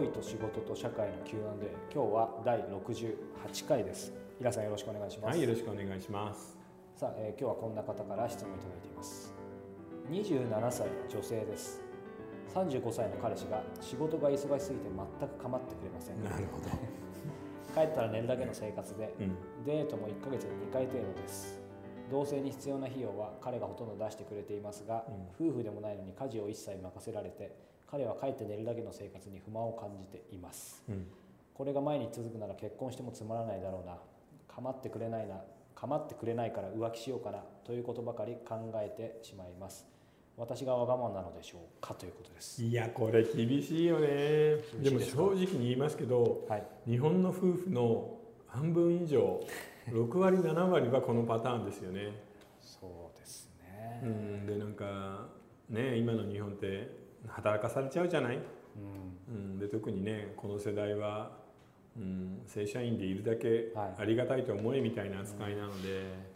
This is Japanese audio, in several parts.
恋と仕事と社会の Q&A 今日は第68回です。平さんよろしくお願いします。はいよろしくお願いします。さあ、えー今日はこんな方から質問いただいています。27歳女性です。35歳の彼氏が仕事が忙しすぎて全く構ってくれません。なるほど。帰ったら寝るだけの生活でうん。デートも1ヶ月に2回程度です。同棲に必要な費用は彼がほとんど出してくれていますが、夫婦でもないのに家事を一切任せられて彼は帰って寝るだけの生活に不満を感じています。うん。これが毎日続くなら結婚してもつまらないだろうな。構ってくれないな。構ってくれないから浮気しようかな。ということばかり考えてしまいます。私がわがままなのでしょうかということです。いやこれ厳しいよね。でも正直に言いますけどはい。日本の夫婦の半分以上 6割7割はこのパターンですよね。そうですね。うん。でなんかね今の日本って働かされちゃうじゃない、うん。うん、で特にねこの世代は、うん、正社員でいるだけはい。ありがたいと思えみたいな扱いなので、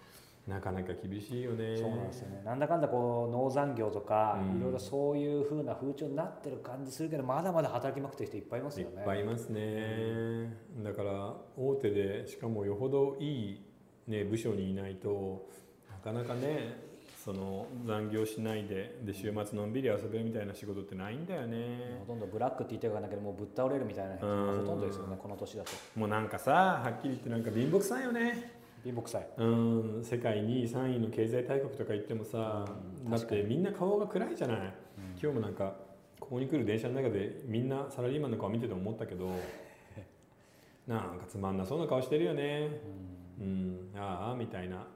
なかなか厳しいよね。そうなんですよね。なんだかんだこう農産業とか、うん。いろいろそういう風な風潮になってる感じするけどまだまだ働きまくってる人いっぱいいますいっよねぱいいますね、だから大手でしかもよほどいい、ね、部署にいないとなかなかねその残業しないでで週末のんびり遊べるみたいな仕事ってないんだよね。ほとんどブラックって言ってるからだけどもうぶっ倒れるみたいな人がほとんどですよねこの年だと。もうなんかさはっきり言ってなんか貧乏くさいよね。貧乏くさい。うん。世界2位3位の経済大国とか言ってもさ、うん。だってみんな顔が暗いじゃない、今日もなんかここに来る電車の中でみんなサラリーマンの顔見てて思ったけど なんかつまんなそうな顔してるよね。うん、ああみたいな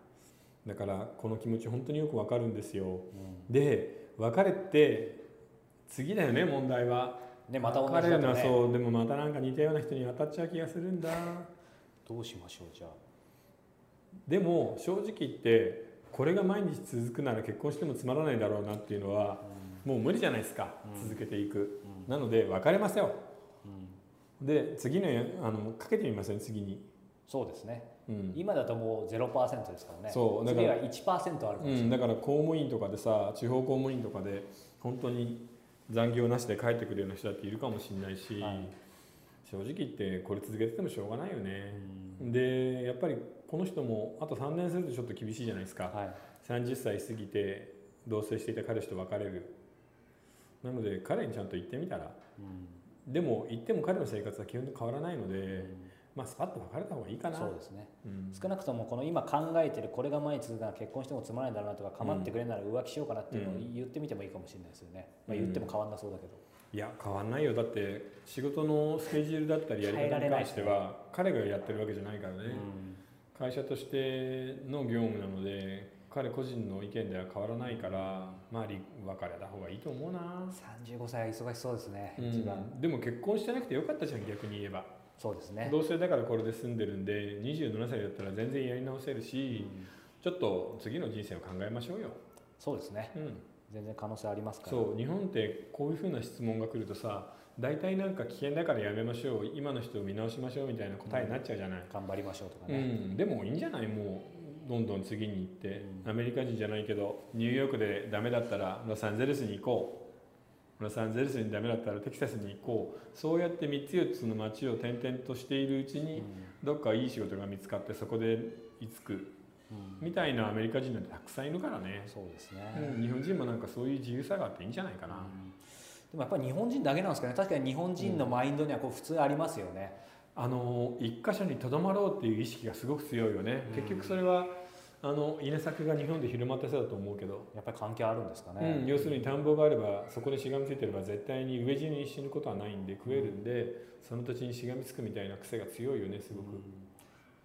だからこの気持ち本当によくわかるんですよ。で別れて次だよね問題は。ねまた同じだとね。そうでもまたなんか似たような人に当たっちゃう気がするんだ。どうしましょうじゃあ。でも正直言ってこれが毎日続くなら結婚してもつまらないだろうなっていうのはもう無理じゃないですか、うん。続けていく、うん。なので別れますよ。うん。で次のあのかけてみません次に、そうですね。うん。今だともう0%ですからね。そうだから次は1%あるかもしれない、うん、だから公務員とかでさ地方公務員とかで本当に残業なしで帰ってくるような人だっているかもしれないし、はい。正直言ってこれ続けててもしょうがないよね、うん。でやっぱりこの人もあと3年するとちょっと厳しいじゃないですか、はい。30歳過ぎて同棲していた彼氏と別れる。なので彼にちゃんと言ってみたら。うん。でも言っても彼の生活は基本的に変わらないので、まあスパッと別れた方がいいかな。そうですね。うん。少なくともこの今考えてるこれが毎日続くなら結婚してもつまらないだろうなとか構ってくれるなら浮気しようかなっていうのをうん。言ってみてもいいかもしれないですよね、まあ、うん。言っても変わんなそうだけど、いや変わんないよ。だって仕事のスケジュールだったりやり方に関しては彼がやってるわけじゃないからね、会社としての業務なので彼個人の意見では変わらないからまあ離別れた方がいいと思うな、35歳は忙しそうですね、うん。一番。でも結婚してなくてよかったじゃん逆に言えばそうですね、同棲だからこれで住んでるんで27歳だったら全然やり直せるうし、ん。ちょっと次の人生を考えましょうよ、そうですね。うん、全然可能性ありますから。そう日本ってこういうふうな質問が来るとさ大体なんか危険だからやめましょう今の人を見直しましょうみたいな答えになっちゃうじゃない、頑張りましょうとかうね、ん。でもいいんじゃない？もうどんどん次に行って、うん。アメリカ人じゃないけどニューヨークでダメだったらロサンゼルスに行こうロサンゼルスにダメだったらテキサスに行こう。そうやって3つ4つの街を転々としているうちに、どっかいい仕事が見つかってそこで居つく。みたいなアメリカ人なんてたくさんいるからね、そうですね、うん日本人もなんかそういう自由さがあっていいんじゃないかな、うん。でもやっぱり日本人だけなんですかね。確かに日本人のマインドにはこう普通ありますよね、あの一箇所にとどまろうっていう意識がすごく強いよね、うん。結局それはあの稲作が日本で広まったせいだと思うけど、やっぱり関係あるんですかうね、ん、要するに田んぼがあればそこでしがみついてれば絶対に飢え死に死ぬことはないんで食えるんで、その土地にしがみつくみたいな癖が強いよねすごく、うん。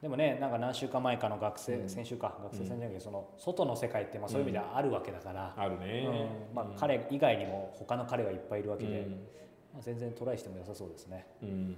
でもねなんか何週間前かの学生、うん。先週か学生さんじゃなくてその外の世界ってまあそういう意味ではあるわけだから、あるね、うん。まあ、彼以外にも他の彼がいっぱいいるわけで、うん。まあ、全然トライしても良さそうですね、うん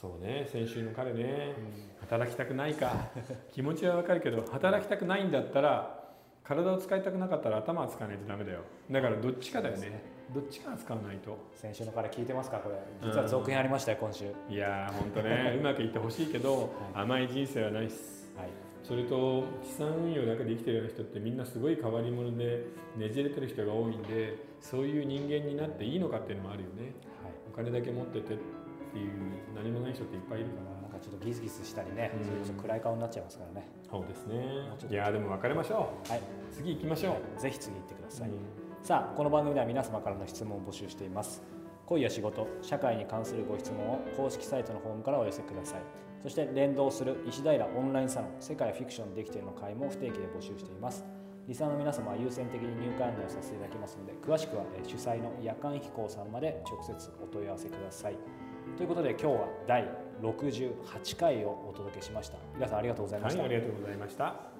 そうね先週の彼ね、働きたくないか。気持ちはわかるけど働きたくないんだったら体を使いたくなかったら頭は使わないとダメだよ。だからどっちかだよね。そうですどっちかは使わないと。先週の彼聞いてますかこれ。実は続編ありましたよ今週、いやーほんとね。うまくいってほしいけど、は甘い人生はないっす。はい。それと資産運用だけで生きてるような人ってみんなすごい変わり者でねじれてる人が多いんでそういう人間になっていいのかっていうのもあるよね。はい。お金だけ持っててっていう何もない人っていっぱいいるから。なんかちょっとギスギスしたりね、うん。それこそ暗い顔になっちゃいますからね。そうですね。いやーでも別れましょはい。う次行きましょう、ぜひ次行ってください、うん。さあこの番組では皆様からの質問を募集しています。恋や仕事社会に関するご質問を公式サイトのフォームからお寄せください。そして連動する石平オンラインサロン世界フィクションできているの会も不定期で募集しています。リサーの皆様は優先的に入会案内をさせていただきますので詳しくはえー主催の夜間飛行さんまで直接お問い合わせくださいということで今日は第68回をお届けしました。皆さんありがとうございました、はいありがとうございました。